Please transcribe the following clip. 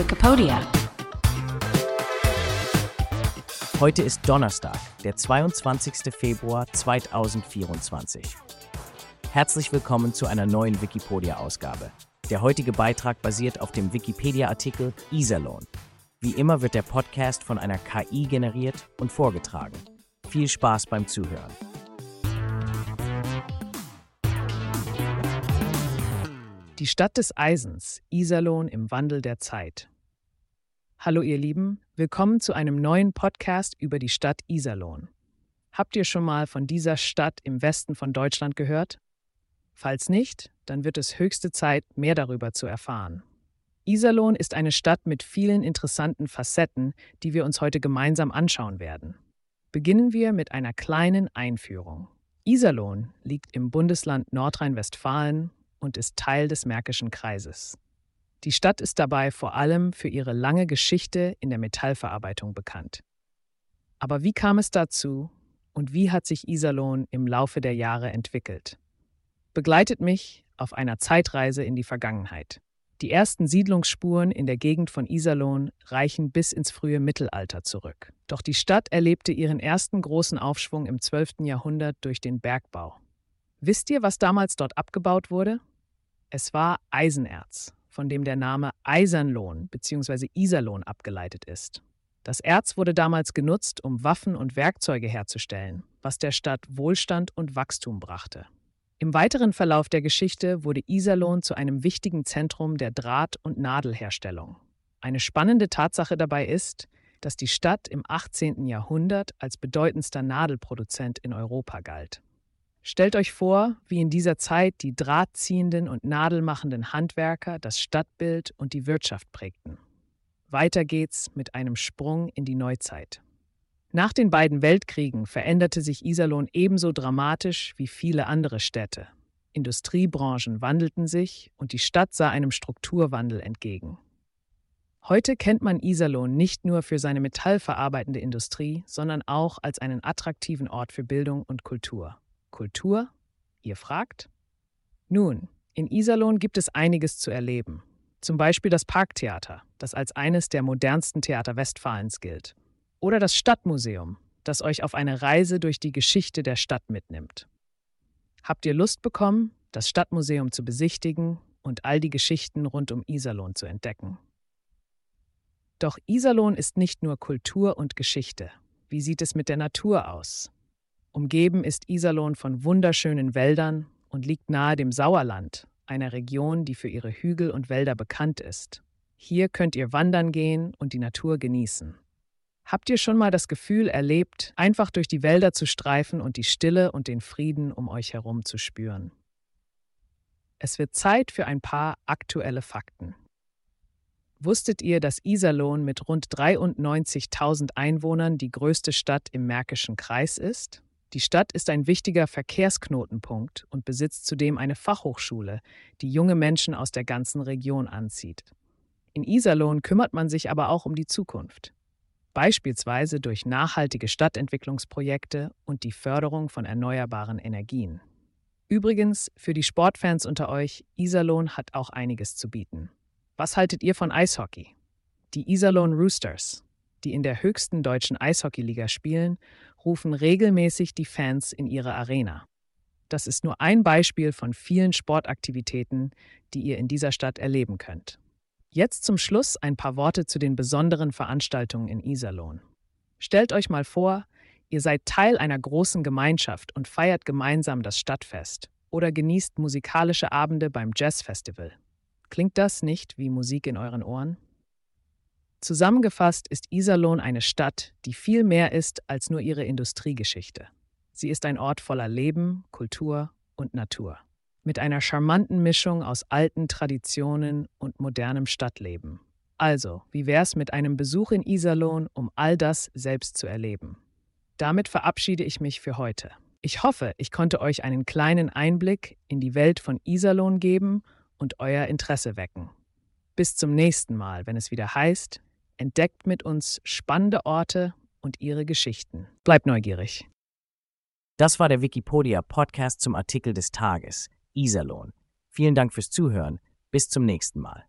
Wikipedia. Heute ist Donnerstag, der 22. Februar 2024. Herzlich willkommen zu einer neuen Wikipedia-Ausgabe. Der heutige Beitrag basiert auf dem Wikipedia-Artikel Iserlohn. Wie immer wird der Podcast von einer KI generiert und vorgetragen. Viel Spaß beim Zuhören. Die Stadt des Eisens, Iserlohn im Wandel der Zeit. Hallo ihr Lieben, willkommen zu einem neuen Podcast über die Stadt Iserlohn. Habt ihr schon mal von dieser Stadt im Westen von Deutschland gehört? Falls nicht, dann wird es höchste Zeit, mehr darüber zu erfahren. Iserlohn ist eine Stadt mit vielen interessanten Facetten, die wir uns heute gemeinsam anschauen werden. Beginnen wir mit einer kleinen Einführung. Iserlohn liegt im Bundesland Nordrhein-Westfalen und ist Teil des Märkischen Kreises. Die Stadt ist dabei vor allem für ihre lange Geschichte in der Metallverarbeitung bekannt. Aber wie kam es dazu und wie hat sich Iserlohn im Laufe der Jahre entwickelt? Begleitet mich auf einer Zeitreise in die Vergangenheit. Die ersten Siedlungsspuren in der Gegend von Iserlohn reichen bis ins frühe Mittelalter zurück. Doch die Stadt erlebte ihren ersten großen Aufschwung im 12. Jahrhundert durch den Bergbau. Wisst ihr, was damals dort abgebaut wurde? Es war Eisenerz, von dem der Name Eisernlohn bzw. Iserlohn abgeleitet ist. Das Erz wurde damals genutzt, um Waffen und Werkzeuge herzustellen, was der Stadt Wohlstand und Wachstum brachte. Im weiteren Verlauf der Geschichte wurde Iserlohn zu einem wichtigen Zentrum der Draht- und Nadelherstellung. Eine spannende Tatsache dabei ist, dass die Stadt im 18. Jahrhundert als bedeutendster Nadelproduzent in Europa galt. Stellt euch vor, wie in dieser Zeit die drahtziehenden und nadelmachenden Handwerker das Stadtbild und die Wirtschaft prägten. Weiter geht's mit einem Sprung in die Neuzeit. Nach den beiden Weltkriegen veränderte sich Iserlohn ebenso dramatisch wie viele andere Städte. Industriebranchen wandelten sich und die Stadt sah einem Strukturwandel entgegen. Heute kennt man Iserlohn nicht nur für seine metallverarbeitende Industrie, sondern auch als einen attraktiven Ort für Bildung und Kultur. Kultur? Ihr fragt? Nun, in Iserlohn gibt es einiges zu erleben. Zum Beispiel das Parktheater, das als eines der modernsten Theater Westfalens gilt. Oder das Stadtmuseum, das euch auf eine Reise durch die Geschichte der Stadt mitnimmt. Habt ihr Lust bekommen, das Stadtmuseum zu besichtigen und all die Geschichten rund um Iserlohn zu entdecken? Doch Iserlohn ist nicht nur Kultur und Geschichte. Wie sieht es mit der Natur aus? Umgeben ist Iserlohn von wunderschönen Wäldern und liegt nahe dem Sauerland, einer Region, die für ihre Hügel und Wälder bekannt ist. Hier könnt ihr wandern gehen und die Natur genießen. Habt ihr schon mal das Gefühl erlebt, einfach durch die Wälder zu streifen und die Stille und den Frieden um euch herum zu spüren? Es wird Zeit für ein paar aktuelle Fakten. Wusstet ihr, dass Iserlohn mit rund 93.000 Einwohnern die größte Stadt im Märkischen Kreis ist? Die Stadt ist ein wichtiger Verkehrsknotenpunkt und besitzt zudem eine Fachhochschule, die junge Menschen aus der ganzen Region anzieht. In Iserlohn kümmert man sich aber auch um die Zukunft. Beispielsweise durch nachhaltige Stadtentwicklungsprojekte und die Förderung von erneuerbaren Energien. Übrigens, für die Sportfans unter euch, Iserlohn hat auch einiges zu bieten. Was haltet ihr von Eishockey? Die Iserlohn Roosters, die in der höchsten deutschen Eishockeyliga spielen, rufen regelmäßig die Fans in ihre Arena. Das ist nur ein Beispiel von vielen Sportaktivitäten, die ihr in dieser Stadt erleben könnt. Jetzt zum Schluss ein paar Worte zu den besonderen Veranstaltungen in Iserlohn. Stellt euch mal vor, ihr seid Teil einer großen Gemeinschaft und feiert gemeinsam das Stadtfest oder genießt musikalische Abende beim Jazzfestival. Klingt das nicht wie Musik in euren Ohren? Zusammengefasst ist Iserlohn eine Stadt, die viel mehr ist als nur ihre Industriegeschichte. Sie ist ein Ort voller Leben, Kultur und Natur. Mit einer charmanten Mischung aus alten Traditionen und modernem Stadtleben. Also, wie wär's mit einem Besuch in Iserlohn, um all das selbst zu erleben? Damit verabschiede ich mich für heute. Ich hoffe, ich konnte euch einen kleinen Einblick in die Welt von Iserlohn geben und euer Interesse wecken. Bis zum nächsten Mal, wenn es wieder heißt, entdeckt mit uns spannende Orte und ihre Geschichten. Bleibt neugierig. Das war der Wikipedia Podcast zum Artikel des Tages, Iserlohn. Vielen Dank fürs Zuhören. Bis zum nächsten Mal.